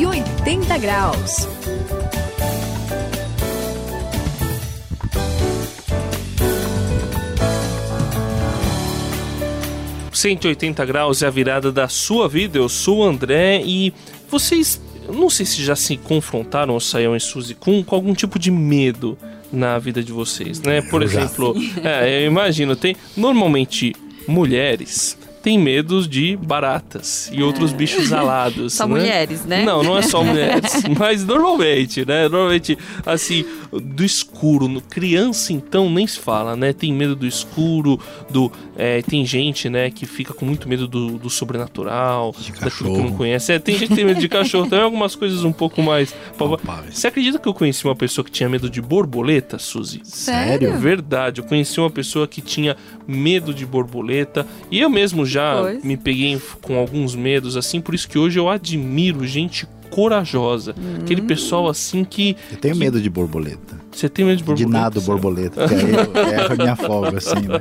180 graus. ...180 graus é a virada da sua vida. Eu sou o André e vocês... Não sei se já se confrontaram, o Sayão e Suzy, com, com algum tipo de medo na vida de vocês, né? Por exemplo, é, eu imagino, tem normalmente mulheres têm medo de baratas e outros bichos alados. Só né? mulheres, né? Não, não é só mulheres, mas normalmente, né? Normalmente, assim, do escuro. No, criança, então, nem se fala, né? Tem medo do escuro, do. É, tem gente, né, que fica com muito medo do, do sobrenatural, De daquilo que não conhece. É, tem gente que tem medo de cachorro, tem algumas coisas um pouco mais. Palpáveis. Você acredita que eu conheci uma pessoa que tinha medo de borboleta, Suzy? Sério? Verdade, eu conheci uma pessoa que tinha medo de borboleta e eu mesmo já Pois. me peguei com alguns medos assim, por isso que hoje eu admiro gente corajosa. Aquele pessoal assim que. Eu tenho que- medo de borboleta. Você tem medo de borboleta? De nada borboleta. Que eu erro a minha folga, assim, né?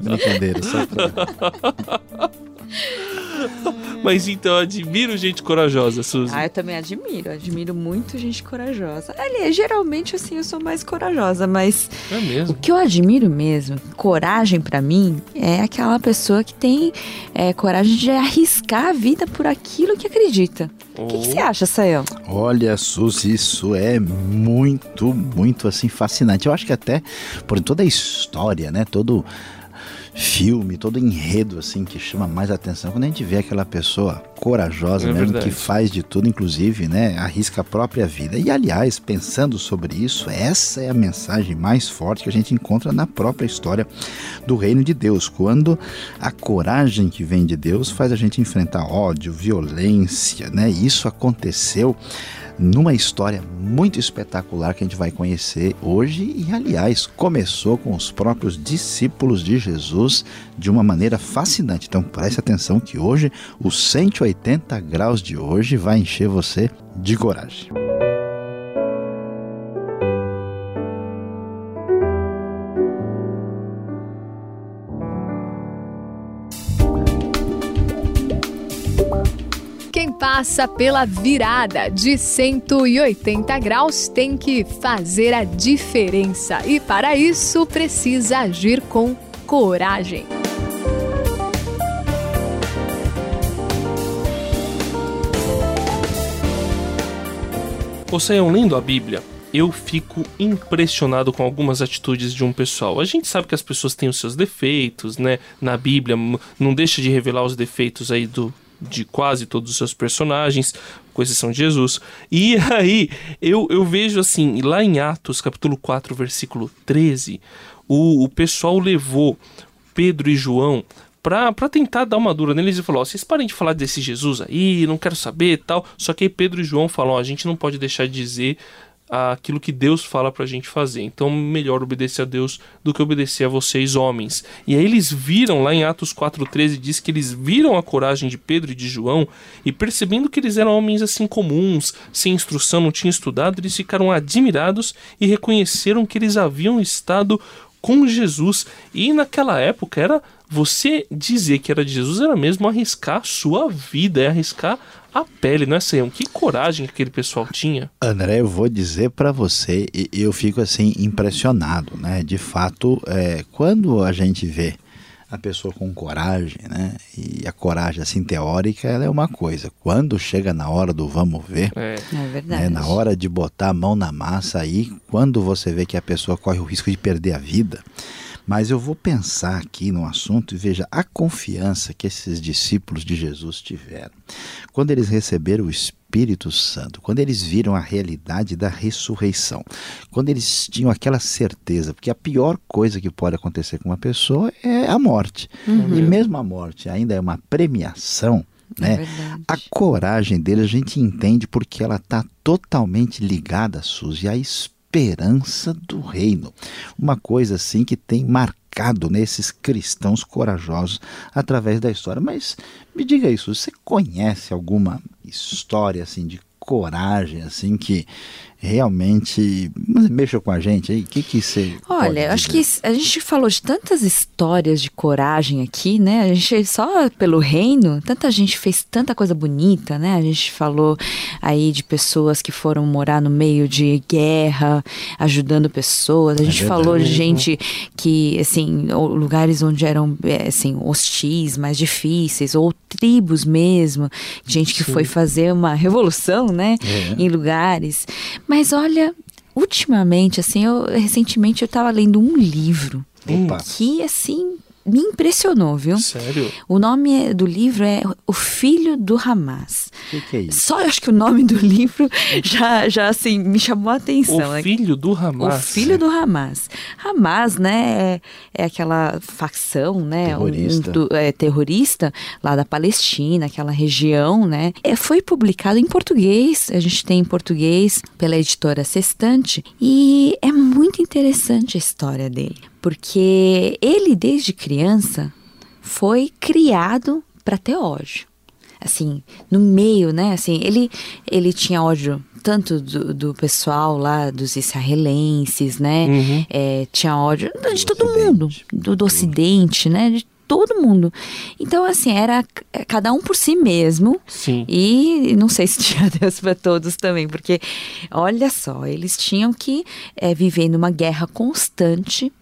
Brincadeira, só pra... Mas então eu admiro gente corajosa, Suzy. Ah, eu também admiro, admiro muito gente corajosa. Aliás, geralmente assim eu sou mais corajosa, mas É o mesmo. que eu admiro mesmo, coragem pra mim, é aquela pessoa que tem é, coragem de arriscar a vida por aquilo que acredita. O que, que você acha, Sayão? Olha, Suzy, isso é muito, muito assim fascinante. Eu acho que até por toda a história, né? Todo filme, todo enredo assim que chama mais atenção quando a gente vê aquela pessoa corajosa É mesmo verdade. que faz de tudo, inclusive, né, arrisca a própria vida. E aliás, pensando sobre isso, essa é a mensagem mais forte que a gente encontra na própria história do reino de Deus, quando a coragem que vem de Deus faz a gente enfrentar ódio, violência, né? Isso aconteceu numa história muito espetacular que a gente vai conhecer hoje e aliás começou com os próprios discípulos de Jesus de uma maneira fascinante. Então preste atenção que hoje os 180 graus de hoje vai encher você de coragem. Passa pela virada de 180 graus tem que fazer a diferença e, para isso, precisa agir com coragem. Ô Sayão, lendo a Bíblia, eu fico impressionado com algumas atitudes de um pessoal. A gente sabe que as pessoas têm os seus defeitos, né? Na Bíblia, não deixa de revelar os defeitos aí do de quase todos os seus personagens, com exceção de Jesus. E aí, eu, eu vejo assim, lá em Atos, capítulo 4, versículo 13, o, o pessoal levou Pedro e João pra tentar dar uma dura neles e falou: vocês parem de falar desse Jesus aí, não quero saber tal. Só que aí Pedro e João falam: a gente não pode deixar de dizer aquilo que Deus fala pra gente fazer. Então, melhor obedecer a Deus do que obedecer a vocês, homens. E aí eles viram, lá em Atos 4,13, diz que eles viram a coragem de Pedro e de João e percebendo que eles eram homens assim comuns, sem instrução, não tinham estudado, eles ficaram admirados e reconheceram que eles haviam estado com Jesus. E naquela época era você dizer que era de Jesus era mesmo arriscar a sua vida, é arriscar a pele, não é, Sayão? Que coragem que aquele pessoal tinha. André, eu vou dizer para você, e eu fico assim impressionado, né? De fato, é, quando a gente vê a pessoa com coragem, né? E a coragem assim teórica, ela é uma coisa. Quando chega na hora do vamos ver, É, É verdade. né, na hora de botar a mão na massa aí, quando você vê que a pessoa corre o risco de perder a vida. Mas eu vou pensar aqui no assunto e veja a confiança que esses discípulos de Jesus tiveram. Quando eles receberam o Espírito Santo, quando eles viram a realidade da ressurreição, quando eles tinham aquela certeza, porque a pior coisa que pode acontecer com uma pessoa é a morte. E mesmo a morte ainda é uma premiação, né? É. A coragem dele a gente entende porque ela está totalmente ligada, Suzy, à esperança do reino. Uma coisa assim que tem marcado nesses cristãos corajosos através da história. Mas me diga isso, você conhece alguma história assim de coragem, assim, que realmente mexa com a gente aí? O que que você Olha, acho que a gente falou de tantas histórias de coragem aqui, né? A gente só pelo reino, tanta gente fez tanta coisa bonita, né? A gente falou aí de pessoas que foram morar no meio de guerra, ajudando pessoas. A é gente é falou de gente que, assim, lugares onde eram, é, assim, hostis, mais difíceis, ou tribos mesmo, gente que Sim. foi fazer uma revolução, né? É. Em lugares. Mas olha, ultimamente, assim, eu recentemente eu estava lendo um livro Opa. que assim me impressionou, viu? Sério? O nome do livro é O Filho do Hamas. O que, que, é isso? Só eu acho que o nome do livro já, já assim, me chamou a atenção. O Filho do Hamas. O Filho do Hamas. Hamas, né, é, é aquela facção, né? Terrorista. Um, do, é, terrorista lá da Palestina, aquela região, né? É, foi publicado em português, a gente tem em português pela editora Sextante, e é muito interessante a história dele porque ele desde criança foi criado para ter ódio. Assim, no meio, né? Assim, ele ele tinha ódio tanto do, do pessoal lá, dos israelenses, né? Uhum. É, tinha ódio de todo mundo, do, do ocidente, né? De todo mundo. Então, assim, era cada um por si mesmo. Sim. E não sei se tinha Deus para todos também, porque olha só, eles tinham que é, viver numa guerra constante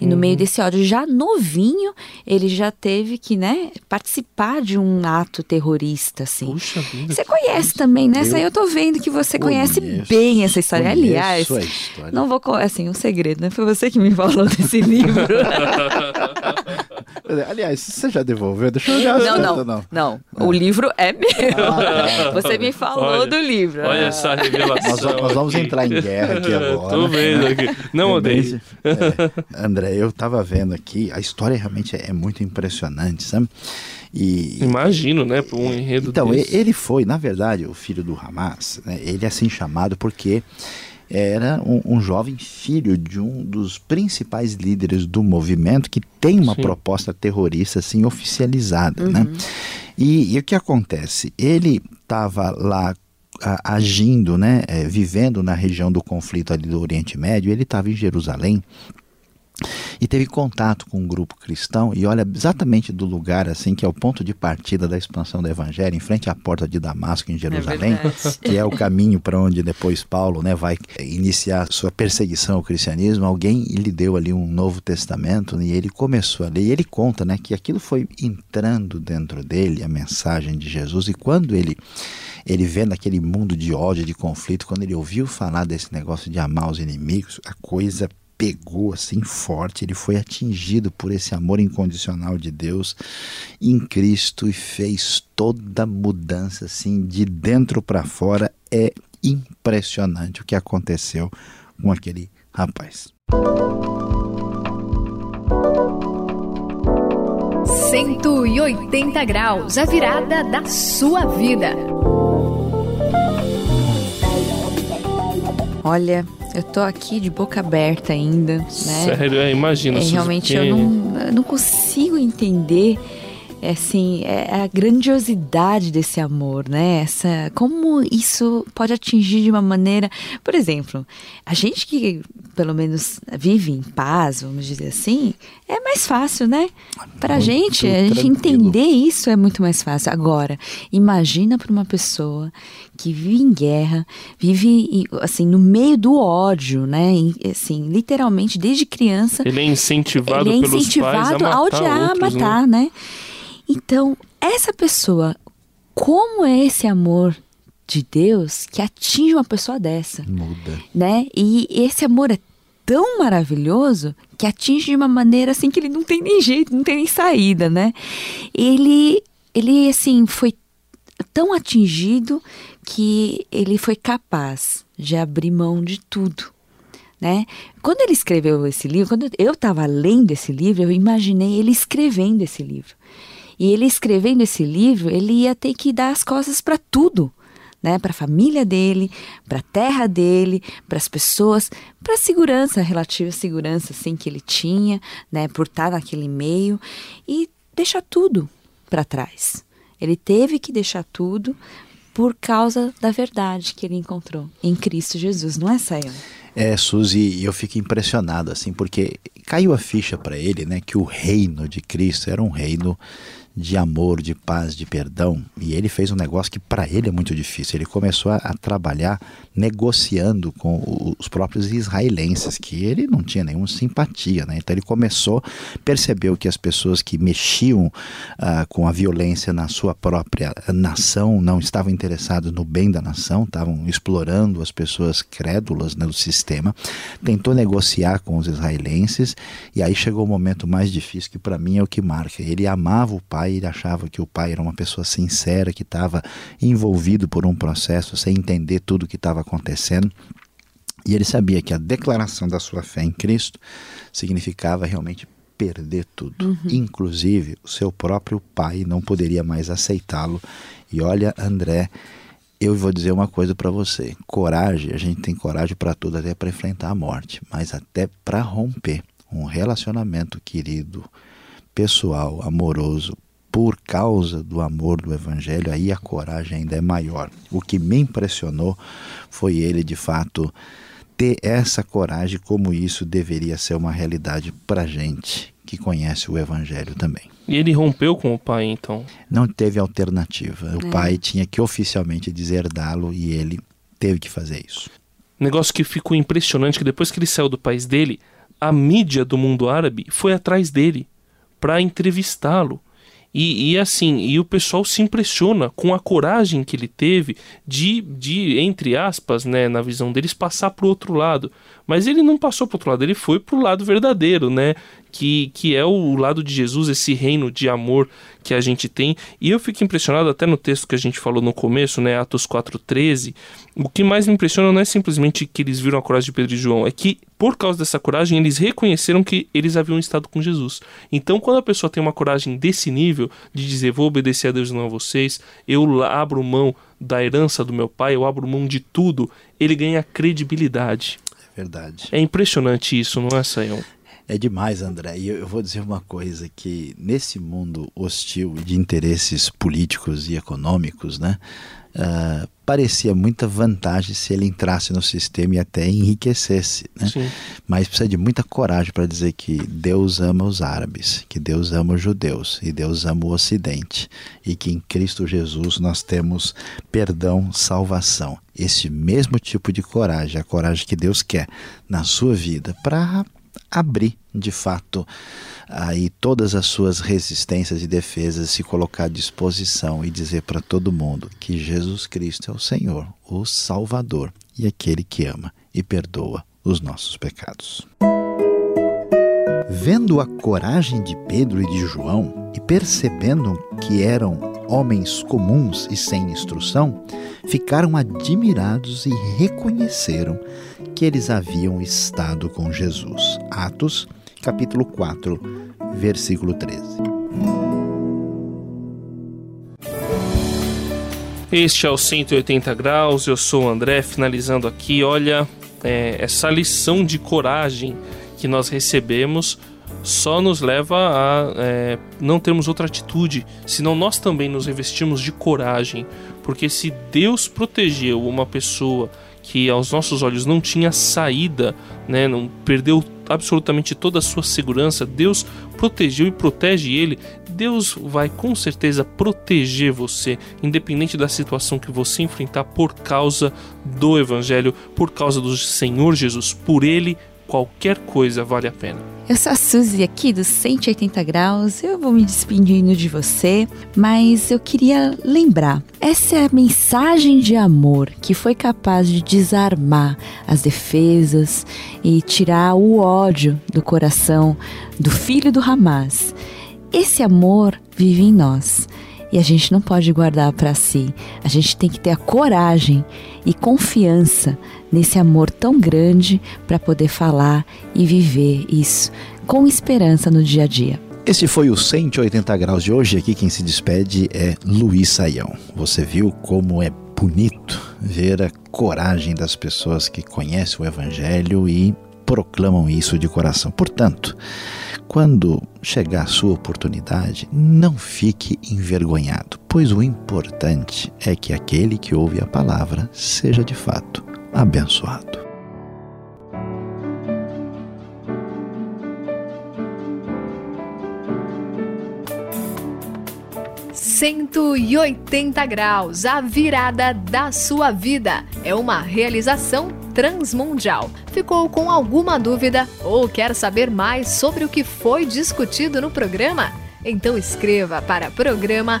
e no uhum. meio desse ódio, já novinho, ele já teve que, né, participar de um ato terrorista, assim. Puxa vida. Você conhece também, né? Eu, aí eu tô vendo que você conhece bem essa história. Aliás, história. não vou, assim, um segredo, né? Foi você que me falou desse livro. Aliás, você já devolveu? Deixa eu olhar. Não, não, não, não. O livro é meu. Ah, você me falou olha, do livro. Olha essa revelação. Nós, nós, vamos entrar em guerra aqui agora. Tô vendo aqui. Não odeio. É, André, eu tava vendo aqui, a história realmente é, é muito impressionante, sabe? E, Imagino, né, por um enredo Então, desse. ele foi, na verdade, o filho do Hamas, né, ele é assim chamado porque era um, um, jovem filho de um dos principais líderes do movimento que tem uma Sim. proposta terrorista assim oficializada, né? uhum. né? E, e, o que acontece? Ele estava lá a, agindo, né, é, vivendo na região do conflito ali do Oriente Médio. Ele estava em Jerusalém e teve contato com um grupo cristão e olha exatamente do lugar assim que é o ponto de partida da expansão do evangelho em frente à porta de Damasco em Jerusalém é que é o caminho para onde depois Paulo né vai iniciar sua perseguição ao cristianismo. Alguém lhe deu ali um novo testamento e ele começou a ler e ele conta né que aquilo foi entrando dentro dele a mensagem de Jesus. E quando ele ele vendo aquele mundo de ódio, de conflito, quando ele ouviu falar desse negócio de amar os inimigos, a coisa pegou assim forte, ele foi atingido por esse amor incondicional de Deus em Cristo e fez toda mudança assim de dentro para fora. É impressionante o que aconteceu com aquele rapaz. Cento e oitenta graus, a virada da sua vida. Olha, eu tô aqui de boca aberta ainda, né? Sério, é, imagina. É, realmente eu não, eu não consigo entender é assim, é a grandiosidade desse amor, né? Essa, como isso pode atingir de uma maneira, por exemplo, a gente que pelo menos vive em paz, vamos dizer assim, é mais fácil, né? Para a gente, a gente entender isso é muito mais fácil. Agora, imagina para uma pessoa que vive em guerra, vive assim no meio do ódio, né? Assim, literalmente desde criança. Ele é incentivado, ele é incentivado pelos pais a, a odiar, outros, a matar, né? né? Então, essa pessoa, como é esse amor de Deus que atinge uma pessoa dessa? Muda. Né? E esse amor é tão maravilhoso que atinge de uma maneira assim que ele não tem nem jeito, não tem nem saída, né? Ele, ele assim, foi tão atingido que ele foi capaz de abrir mão de tudo. Né? Quando ele escreveu esse livro, quando eu estava lendo esse livro, eu imaginei ele escrevendo esse livro. E ele escrevendo esse livro, ele ia ter que dar as costas para tudo. Né, para a família dele, para a terra dele, para as pessoas, para a segurança, a relativa segurança assim que ele tinha, né, por estar naquele meio e deixar tudo para trás. Ele teve que deixar tudo por causa da verdade que ele encontrou em Cristo Jesus, não é, Sayão? É, Suzy, eu fico impressionado assim, porque caiu a ficha para ele, né, que o reino de Cristo era um reino de amor, de paz, de perdão. E ele fez um negócio que para ele é muito difícil. Ele começou a, a, trabalhar negociando com os próprios israelenses, que ele não tinha nenhuma simpatia. Né? Então ele começou, percebeu que as pessoas que mexiam uh, com a violência na sua própria nação não estavam interessadas no bem da nação, estavam explorando as pessoas crédulas né, do sistema. Tentou negociar com os israelenses e aí chegou o momento mais difícil, que para mim é o que marca. Ele amava o pai pai, ele achava que o pai era uma pessoa sincera, que estava envolvido por um processo sem entender tudo o que estava acontecendo. E ele sabia que a declaração da sua fé em Cristo significava realmente perder tudo, uhum. inclusive o seu próprio pai não poderia mais aceitá-lo. E olha, André, eu vou dizer uma coisa para você: coragem, a gente tem coragem para tudo, até para enfrentar a morte, mas até para romper um relacionamento querido, pessoal, amoroso, por causa do amor do Evangelho, aí a coragem ainda é maior. O que me impressionou foi ele, de fato, ter essa coragem, como isso deveria ser uma realidade para gente que conhece o Evangelho também. E ele rompeu com o pai, então? Não teve alternativa. O é. pai tinha que oficialmente deserdá-lo e ele teve que fazer isso. Negócio que ficou impressionante que depois que ele saiu do país dele, a mídia do mundo árabe foi atrás dele para entrevistá-lo e, e, assim, e o pessoal se impressiona com a coragem que ele teve de, de entre aspas, né, na visão deles, passar para o outro lado. Mas ele não passou para outro lado, ele foi para o lado verdadeiro, né? Que, que é o lado de Jesus, esse reino de amor que a gente tem. E eu fico impressionado até no texto que a gente falou no começo, né, Atos 4:13. O que mais me impressiona não é simplesmente que eles viram a coragem de Pedro e João, é que por causa dessa coragem eles reconheceram que eles haviam estado com Jesus. Então, quando a pessoa tem uma coragem desse nível de dizer vou obedecer a Deus e não a vocês, eu abro mão da herança do meu pai, eu abro mão de tudo, ele ganha credibilidade. É verdade. É impressionante isso, não é, Sayão? É demais, André. E eu vou dizer uma coisa que nesse mundo hostil de interesses políticos e econômicos, né, uh, parecia muita vantagem se ele entrasse no sistema e até enriquecesse, né? Sim. Mas precisa de muita coragem para dizer que Deus ama os árabes, que Deus ama os judeus e Deus ama o Ocidente e que em Cristo Jesus nós temos perdão, salvação. Esse mesmo tipo de coragem, a coragem que Deus quer na sua vida para abrir de fato aí todas as suas resistências e defesas, se colocar à disposição e dizer para todo mundo que Jesus Cristo é o Senhor, o Salvador e aquele que ama e perdoa os nossos pecados. Vendo a coragem de Pedro e de João e percebendo que eram homens comuns e sem instrução, ficaram admirados e reconheceram que eles haviam estado com Jesus. Atos, capítulo 4, versículo 13. Este é o 180 graus, eu sou o André, finalizando aqui. Olha, é, essa lição de coragem que nós recebemos só nos leva a é, não termos outra atitude, senão nós também nos revestimos de coragem, porque se Deus protegeu uma pessoa que aos nossos olhos não tinha saída, né, não perdeu absolutamente toda a sua segurança, Deus protegeu e protege ele. Deus vai com certeza proteger você, independente da situação que você enfrentar por causa do evangelho, por causa do Senhor Jesus, por ele qualquer coisa vale a pena. Eu sou a Suzy aqui dos 180 graus. Eu vou me despedindo de você, mas eu queria lembrar: essa é a mensagem de amor que foi capaz de desarmar as defesas e tirar o ódio do coração do filho do Hamas. Esse amor vive em nós e a gente não pode guardar para si. A gente tem que ter a coragem e confiança nesse amor tão grande para poder falar e viver isso com esperança no dia a dia. Esse foi o 180 graus de hoje. Aqui quem se despede é Luiz Saião. Você viu como é bonito ver a coragem das pessoas que conhecem o Evangelho e proclamam isso de coração. Portanto, quando chegar a sua oportunidade, não fique envergonhado, pois o importante é que aquele que ouve a palavra seja de fato abençoado. 180 graus, a virada da sua vida. É uma realização transmundial. Ficou com alguma dúvida ou quer saber mais sobre o que foi discutido no programa? Então escreva para programa